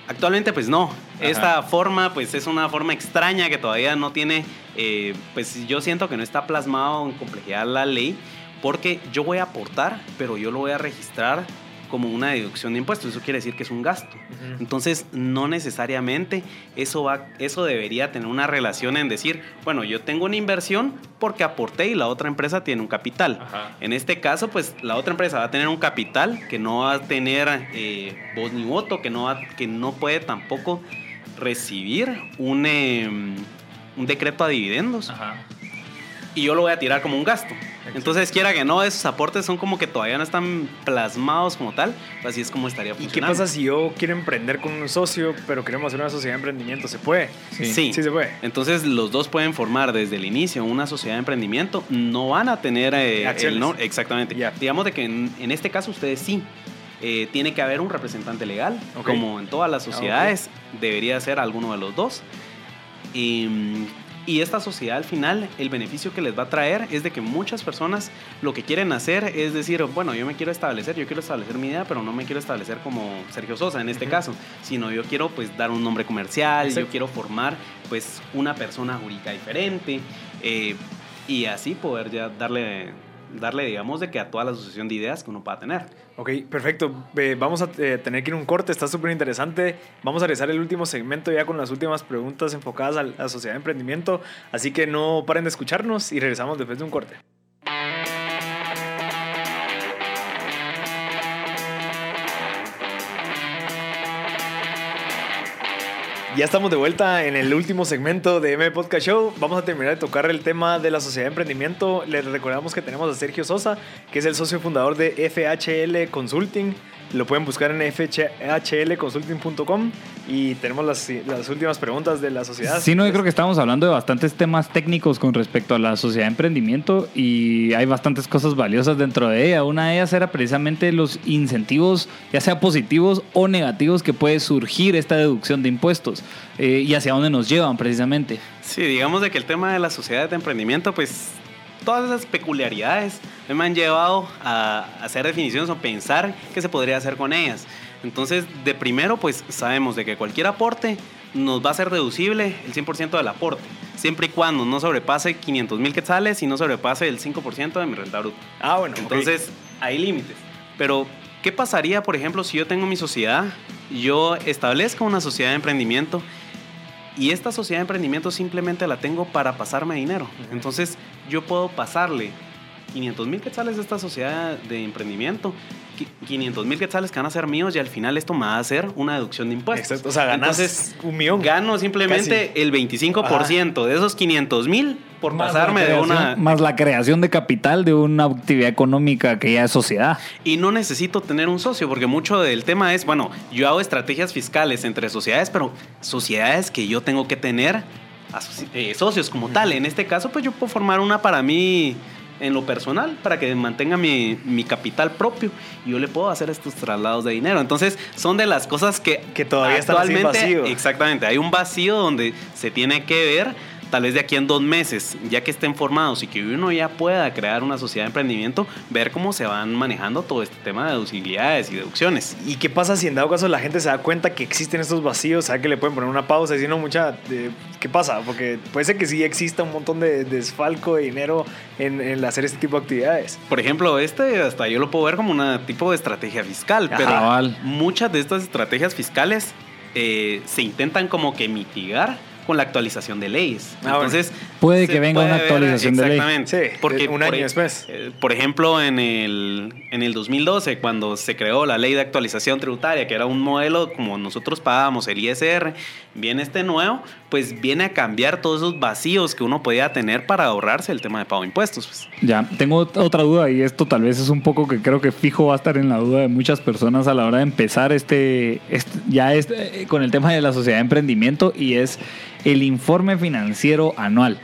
Actualmente pues no. Esta forma pues es una forma extraña que todavía no tiene, eh, pues yo siento que no está plasmado en complejidad la ley porque yo voy a aportar, pero yo lo voy a registrar como una deducción de impuestos. Eso quiere decir que es un gasto. Entonces, no necesariamente eso, va, eso debería tener una relación en decir, bueno, yo tengo una inversión porque aporté y la otra empresa tiene un capital. En este caso, pues la otra empresa va a tener un capital que no va a tener eh, voz ni voto, que no, que no puede tampoco recibir un, em, un decreto a dividendos. Y yo lo voy a tirar como un gasto. Entonces, quiera que no, esos aportes son como que todavía no están plasmados como tal, así es como estaría funcionando. ¿Y qué pasa si yo quiero emprender con un socio, pero queremos hacer una sociedad de emprendimiento? ¿Se puede? Sí, sí, se puede. Entonces, los dos pueden formar desde el inicio una sociedad de emprendimiento, no van a tener eh, el no, exactamente. Digamos de que en, este caso ustedes sí. Eh, tiene que haber un representante legal, como en todas las ah, sociedades, debería ser alguno de los dos. Y mm, y esta sociedad al final, el beneficio que les va a traer es de que muchas personas lo que quieren hacer es decir, bueno, yo me quiero establecer, yo quiero establecer mi idea, pero no me quiero establecer como Sergio Sosa en este caso, sino yo quiero pues dar un nombre comercial, yo quiero formar pues una persona jurídica diferente eh, y así poder ya darle darle, digamos, de que a toda la asociación de ideas que uno pueda tener. Ok, perfecto. vamos a eh, tener que ir un corte, está súper interesante. Vamos a realizar el último segmento ya con las últimas preguntas enfocadas a la sociedad de emprendimiento. Así que no paren de escucharnos y regresamos después de un corte. Ya estamos de vuelta en el último segmento de M Podcast Show. Vamos a terminar de tocar el tema de la sociedad de emprendimiento. Les recordamos que tenemos a Sergio Sosa, que es el socio fundador de FHL Consulting. Lo pueden buscar en fhlconsulting.com y tenemos las, las, últimas preguntas de la sociedad. Sí, no, yo creo que estamos hablando de bastantes temas técnicos con respecto a la sociedad de emprendimiento y hay bastantes cosas valiosas dentro de ella. Una de ellas era precisamente los incentivos, ya sea positivos o negativos, que puede surgir esta deducción de impuestos eh, y hacia dónde nos llevan precisamente. Sí, digamos de que el tema de la sociedad de emprendimiento, pues todas esas peculiaridades me han llevado a hacer definiciones o pensar qué se podría hacer con ellas. Entonces, de primero, pues sabemos de que cualquier aporte nos va a ser deducible el 100% del aporte, siempre y cuando no sobrepase 500 mil quetzales y no sobrepase el 5% de mi renta bruta. Ah, bueno. Entonces, hay límites. Pero, ¿qué pasaría, por ejemplo, si yo tengo mi sociedad, yo establezco una sociedad de emprendimiento y esta sociedad de emprendimiento simplemente la tengo para pasarme dinero? Entonces, yo puedo pasarle 500 mil quetzales de esta sociedad de emprendimiento 500 mil quetzales que van a ser míos y al final esto me va a hacer una deducción de impuestos. Exacto. O sea, ganas un millón. Gano simplemente el 25% de esos 500 mil por pasarme de una... Más la creación de capital de una actividad económica que ya es sociedad. Y no necesito tener un socio, porque mucho del tema es, bueno, yo hago estrategias fiscales entre sociedades, pero sociedades que yo tengo que tener eh, socios como tal. En este caso, pues yo puedo formar una para mí en lo personal para que mantenga mi, mi, capital propio y yo le puedo hacer estos traslados de dinero. Entonces, son de las cosas que, que todavía actualmente, están vacío. Exactamente, hay un vacío donde se tiene que ver tal vez de aquí en dos meses, ya que estén formados y que uno ya pueda crear una sociedad de emprendimiento, ver cómo se van manejando todo este tema de deducibilidades y deducciones. ¿Y qué pasa si en dado caso la gente se da cuenta que existen estos vacíos? ¿Sabe que le pueden poner una pausa y decir, no, mucha, ¿qué pasa? Porque puede ser que sí exista un montón de desfalco de dinero en, hacer este tipo de actividades. Por ejemplo, este hasta yo lo puedo ver como un tipo de estrategia fiscal, pero muchas de estas estrategias fiscales eh, se intentan como que mitigar con la actualización de leyes. Ah, Entonces, puede que venga una actualización de ley. Exactamente. Sí, porque un año por, después. Eh, por ejemplo, en el, en el 2012, cuando se creó la ley de actualización tributaria, que era un modelo como nosotros pagábamos el ISR, viene este nuevo, pues viene a cambiar todos esos vacíos que uno podía tener para ahorrarse el tema de pago de impuestos. Pues. Ya, tengo otra duda y esto tal vez es un poco que creo que fijo va a estar en la duda de muchas personas a la hora de empezar este, este ya este, con el tema de la sociedad de emprendimiento y es el informe financiero anual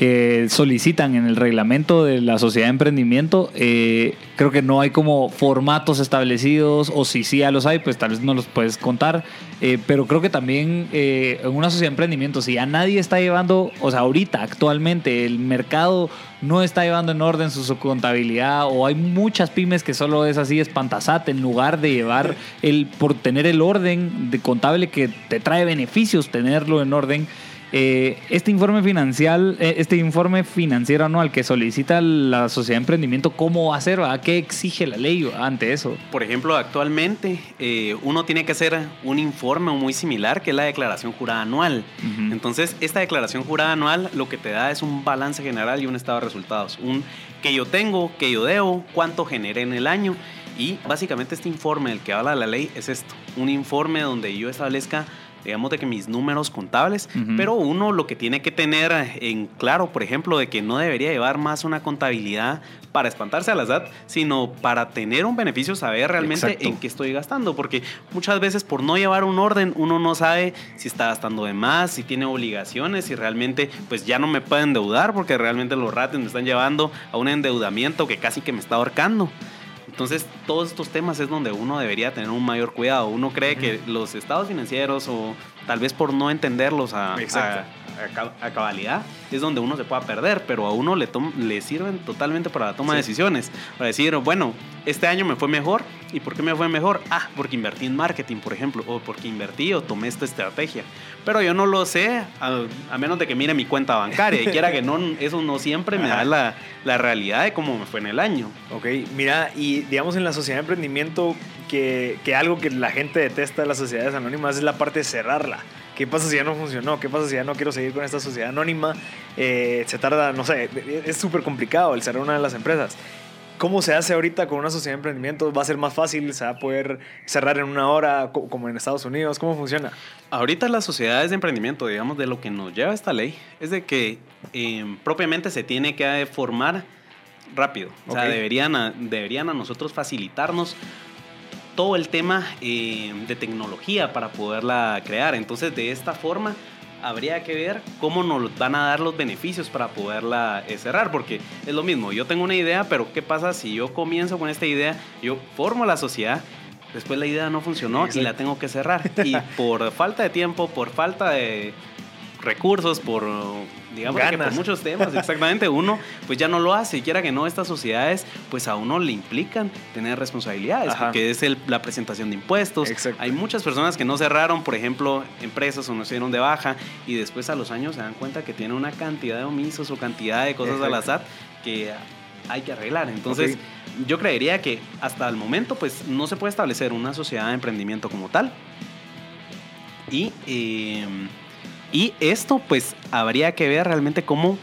que solicitan en el reglamento de la sociedad de emprendimiento, eh, creo que no hay como formatos establecidos, o si sí ya los hay, pues tal vez no los puedes contar, eh, pero creo que también eh, en una sociedad de emprendimiento, si ya nadie está llevando, o sea, ahorita, actualmente, el mercado no está llevando en orden su, contabilidad, o hay muchas pymes que solo es así, espantasat, en lugar de llevar el, por tener el orden de contable que te trae beneficios, tenerlo en orden. Eh, este informe financiero, eh, este informe financiero anual que solicita la sociedad de emprendimiento, ¿cómo va a ser? ¿A qué exige la ley ante eso? Por ejemplo, actualmente eh, uno tiene que hacer un informe muy similar que es la declaración jurada anual. Entonces, esta declaración jurada anual lo que te da es un balance general y un estado de resultados. Un que yo tengo, que yo debo, cuánto generé en el año. Y básicamente este informe del que habla la ley es esto, un informe donde yo establezca digamos de que mis números contables, pero uno lo que tiene que tener en claro, por ejemplo, de que no debería llevar más una contabilidad para espantarse a la SAT, sino para tener un beneficio, saber realmente en qué estoy gastando, porque muchas veces por no llevar un orden uno no sabe si está gastando de más, si tiene obligaciones, si realmente pues ya no me puede endeudar porque realmente los ratos me están llevando a un endeudamiento que casi que me está ahorcando. Entonces, todos estos temas es donde uno debería tener un mayor cuidado. Uno cree que los estados financieros o tal vez por no entenderlos a, a, cabalidad, es donde uno se pueda perder, pero a uno le, le sirven totalmente para la toma de decisiones. Para decir, bueno, este año me fue mejor. ¿Y por qué me fue mejor? Ah, porque invertí en marketing, por ejemplo, o porque invertí o tomé esta estrategia. Pero yo no lo sé, a, menos de que mire mi cuenta bancaria y quiera que no, eso no siempre me da la, la, realidad de cómo me fue en el año. Ok, mira, y digamos en la sociedad de emprendimiento, que, que algo que la gente detesta de las sociedades anónimas es la parte de cerrarla. ¿Qué pasa si ya no funcionó? ¿Qué pasa si ya no quiero seguir con esta sociedad anónima? Eh, se tarda, no sé, es súper complicado el cerrar una de las empresas. ¿Cómo se hace ahorita con una sociedad de emprendimiento? ¿Va a ser más fácil? ¿Se va a poder cerrar en una hora como en Estados Unidos? ¿Cómo funciona? Ahorita las sociedades de emprendimiento, digamos, de lo que nos lleva esta ley, es de que eh, propiamente se tiene que formar rápido. O sea, deberían deberían a nosotros facilitarnos todo el tema eh, de tecnología para poderla crear. Entonces, de esta forma, habría que ver cómo nos van a dar los beneficios para poderla eh, cerrar, porque es lo mismo, yo tengo una idea, pero ¿qué pasa si yo comienzo con esta idea, yo formo la sociedad, después la idea no funcionó y la tengo que cerrar? Y por falta de tiempo, por falta de recursos, por digamos que por muchos temas, exactamente, uno pues ya no lo hace, y quiera que no, estas sociedades pues a uno le implican tener responsabilidades, porque es el, la presentación de impuestos. Hay muchas personas que no cerraron, por ejemplo, empresas o no se dieron de baja y después a los años se dan cuenta que tienen una cantidad de omisos o cantidad de cosas al azar que hay que arreglar. Entonces, yo creería que hasta el momento pues no se puede establecer una sociedad de emprendimiento como tal. Y, eh, y esto pues habría que ver realmente cómo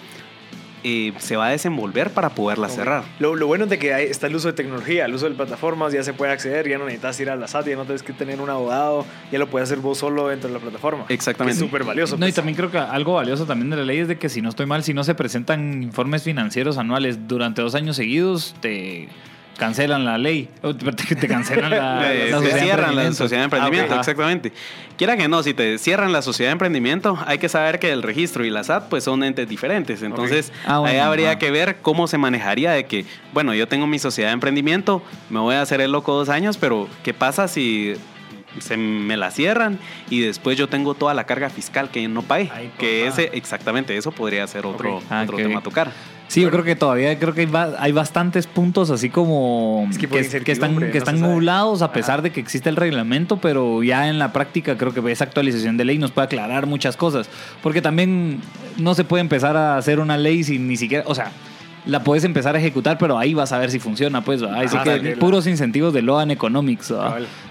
eh, se va a desenvolver para poderla cerrar. Lo, bueno es de que está el uso de tecnología, el uso de plataformas, ya se puede acceder, ya no necesitas ir a la SAT, ya no tienes que tener un abogado, ya lo puedes hacer vos solo dentro de la plataforma. Exactamente. Es súper valioso. No, y pues. también creo que algo valioso también de la ley es de que si no estoy mal, si no se presentan informes financieros anuales durante dos años seguidos, te cancelan la ley, te cancelan la, la, sociedad cierran la sociedad de emprendimiento, ah, exactamente. Quiera que no, si te cierran la sociedad de emprendimiento, hay que saber que el registro y la SAT pues son entes diferentes. Entonces, ah, ahí habría que ver cómo se manejaría de que, bueno, yo tengo mi sociedad de emprendimiento, me voy a hacer el loco dos años, pero ¿qué pasa si se me la cierran y después yo tengo toda la carga fiscal que no pagué? que ese, exactamente, eso podría ser otro, ah, otro tema a tocar. Sí, yo creo que todavía creo que hay, bastantes puntos así como que, están, que están nublados a pesar de que existe el reglamento, pero ya en la práctica creo que esa actualización de ley nos puede aclarar muchas cosas. Porque también no se puede empezar a hacer una ley sin ni siquiera, o sea, la puedes empezar a ejecutar, pero ahí vas a ver si funciona, pues. Así que puros incentivos de Loan Economics.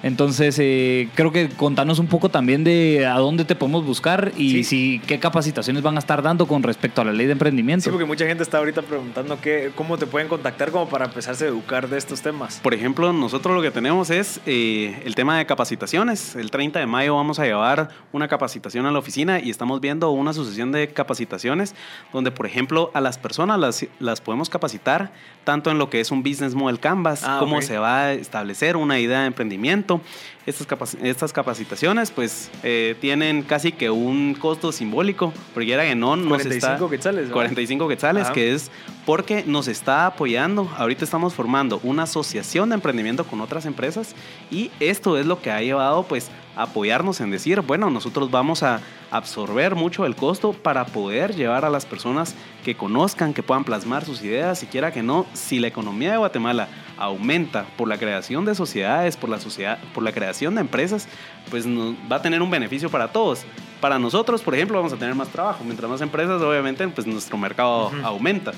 Entonces, eh, creo que contanos un poco también de a dónde te podemos buscar y si qué capacitaciones van a estar dando con respecto a la ley de emprendimiento. Sí, porque mucha gente está ahorita preguntando qué, cómo te pueden contactar como para empezarse a educar de estos temas. Por ejemplo, nosotros lo que tenemos es eh, el tema de capacitaciones. El 30 de mayo vamos a llevar una capacitación a la oficina y estamos viendo una sucesión de capacitaciones donde, por ejemplo, a las personas las, las podemos capacitar tanto en lo que es un business model canvas, ah, cómo se va a establecer una idea de emprendimiento. Estas, estas capacitaciones pues eh, tienen casi que un costo simbólico, porque era que no nos 45 quetzales. 45 quetzales, que es porque nos está apoyando. Ahorita estamos formando una asociación de emprendimiento con otras empresas y esto es lo que ha llevado pues a apoyarnos en decir, bueno, nosotros vamos a absorber mucho el costo para poder llevar a las personas que conozcan, que puedan plasmar sus ideas, siquiera que no, si la economía de Guatemala aumenta por la creación de sociedades, por la, sociedad, por la creación de empresas, pues va a tener un beneficio para todos. Para nosotros, por ejemplo, vamos a tener más trabajo. Mientras más empresas, obviamente, pues nuestro mercado aumenta.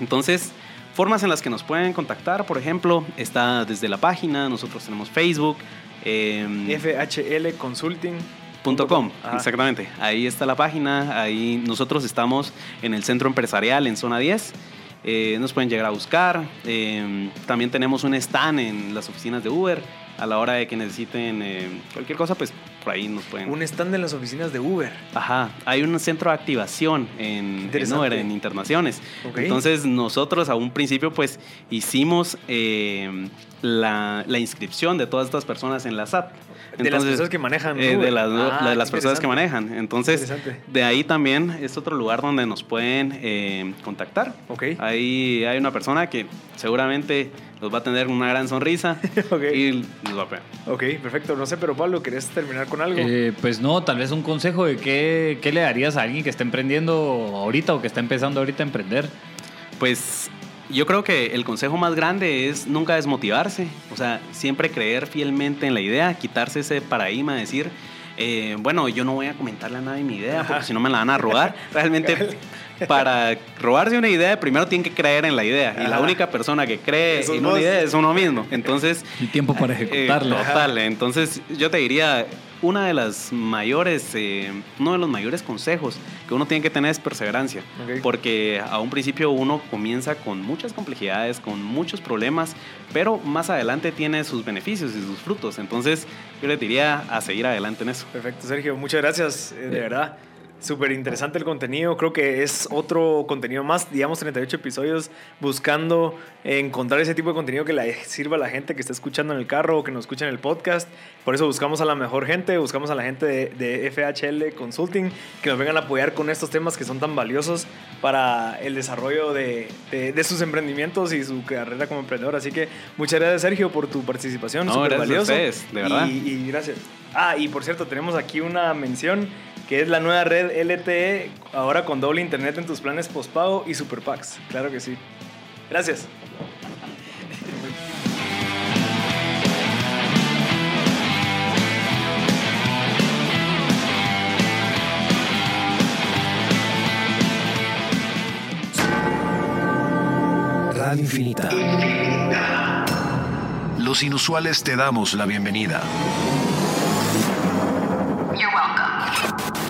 Entonces, formas en las que nos pueden contactar, por ejemplo, está desde la página, nosotros tenemos Facebook. Eh, FHL Consulting Com, exactamente. Ahí está la página. Ahí nosotros estamos en el centro empresarial en zona 10. Eh, nos pueden llegar a buscar. Eh, también tenemos un stand en las oficinas de Uber. A la hora de que necesiten eh, cualquier cosa, pues por ahí nos pueden. Un stand en las oficinas de Uber. Ajá. Hay un centro de activación en, en Uber, en internaciones. Entonces, nosotros a un principio, pues hicimos la, la, inscripción de todas estas personas en la SAP de las personas que manejan. Eh, de, las, ah, de las personas que manejan. Entonces, de ahí también es otro lugar donde nos pueden eh, contactar. Okay. Ahí hay una persona que seguramente nos va a tener una gran sonrisa y nos va a pegar. Ok, perfecto. No sé, pero Pablo, ¿querés terminar con algo? Eh, pues no, tal vez un consejo de qué, qué le darías a alguien que está emprendiendo ahorita o que está empezando ahorita a emprender. Pues yo creo que el consejo más grande es nunca desmotivarse, o sea, siempre creer fielmente en la idea, quitarse ese paradigma, decir, eh, bueno, yo no voy a comentarle a nadie mi idea porque si no me la van a robar. Realmente, para robarse una idea, primero tiene que creer en la idea. Y la única persona que cree en una idea es uno mismo. Entonces. El tiempo para eh, ejecutarlo. total. Entonces, yo te diría, una de las mayores, eh, uno de los mayores consejos que uno tiene que tener es perseverancia, porque a un principio uno comienza con muchas complejidades, con muchos problemas, pero más adelante tiene sus beneficios y sus frutos. Entonces, yo le diría a seguir adelante en eso. Perfecto, Sergio, muchas gracias, eh, de verdad. Súper interesante el contenido. Creo que es otro contenido más, digamos 38 episodios, buscando encontrar ese tipo de contenido que le sirva a la gente que está escuchando en el carro o que nos escucha en el podcast. Por eso buscamos a la mejor gente, buscamos a la gente de, FHL Consulting que nos vengan a apoyar con estos temas que son tan valiosos para el desarrollo de, de, sus emprendimientos y su carrera como emprendedor. Así que muchas gracias, Sergio, por tu participación. No, gracias valioso. a ustedes, de verdad. y gracias. Ah, y por cierto, tenemos aquí una mención que es la nueva red LTE, ahora con doble internet en tus planes postpago y super packs. Claro que sí. Gracias. Radio Infinita. Los inusuales te damos la bienvenida. you